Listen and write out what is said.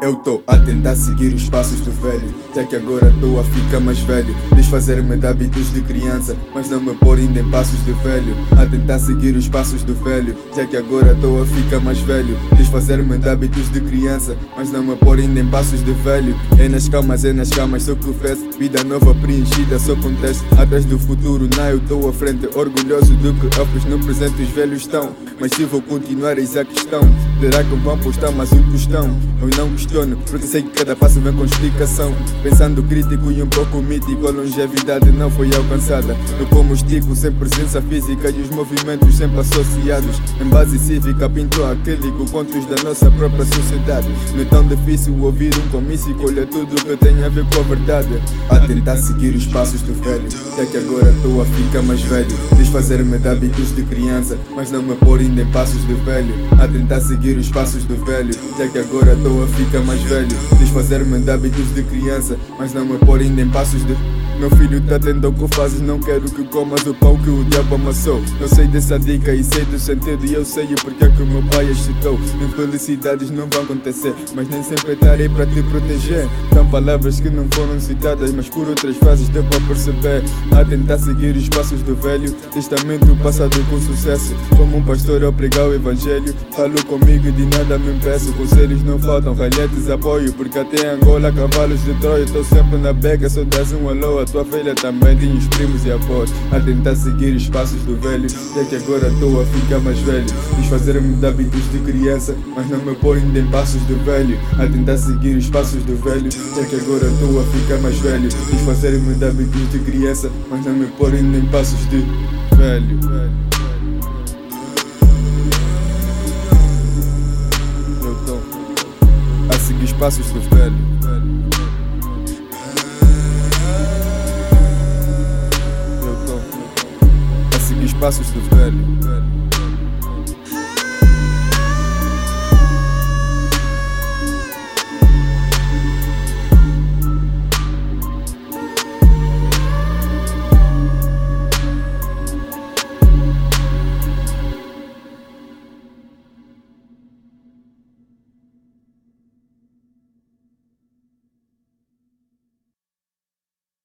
Eu tô a tentar seguir os passos do velho. Já que agora tô a ficar mais velho. Desfazer-me de hábitos de criança Mas não me pôr ainda em passos de velho. A tentar seguir os passos do velho. Já que agora tô a ficar mais velho. Desfazer-me de hábitos de criança Mas não me pôr ainda em passos de velho. É nas calmas, é nas calmas, sou confesso Vida nova preenchida, só contexto. Atrás do futuro, não eu tô à frente. Orgulhoso do que fiz no presente Os velhos estão Mas se vou continuar eis a questão. Terá que vão postar mais um tostão? Eu não questiono, porque sei que cada passo vem com explicação. Pensando crítico e um pouco mítico A longevidade não foi alcançada. Eu como estico, sem presença física E os movimentos sempre associados. Em base cívica pintou acrílico Contos da nossa própria sociedade. Não é tão difícil ouvir um comício Olha tudo que tem a ver com a verdade. A tentar seguir os passos do velho Até que agora estou a ficar mais velho. Desfazer-me de hábitos de criança Mas não me pôr ainda em passos de velho. A tentar seguir os passos do velho Já que agora estou a ficar mais velho. Desfazer-me de hábitos de criança. Mas não me pôr ainda em passos de meu filho tá tendo o que fazes, não quero que comas o pão que o diabo amassou. Eu sei dessa dica e sei do sentido e eu sei o porquê que o meu pai excitou. Infelicidades não vão acontecer, mas nem sempre estarei para te proteger. São palavras que não foram citadas, mas por outras fases para perceber. A tentar seguir os passos do velho, testamento passado com sucesso. Como um pastor ao pregar o evangelho, falo comigo e de nada me impeço. Conselhos não faltam, ralhetes apoio, porque até Angola, cavalos de Troia, tô sempre na beca, só das um alô tua filha também tinha os primos e avós. A tentar seguir os passos do velho Já que agora estou a ficar mais velho. Desfazer-me de hábitos de criança Mas não me ainda em passos do velho. A tentar seguir os passos do velho Já que agora estou a ficar mais velho. Desfazer-me de hábitos de criança Mas não me ainda em passos de velho. Eu a seguir os passos do velho Eu tô a seguir os passos do velho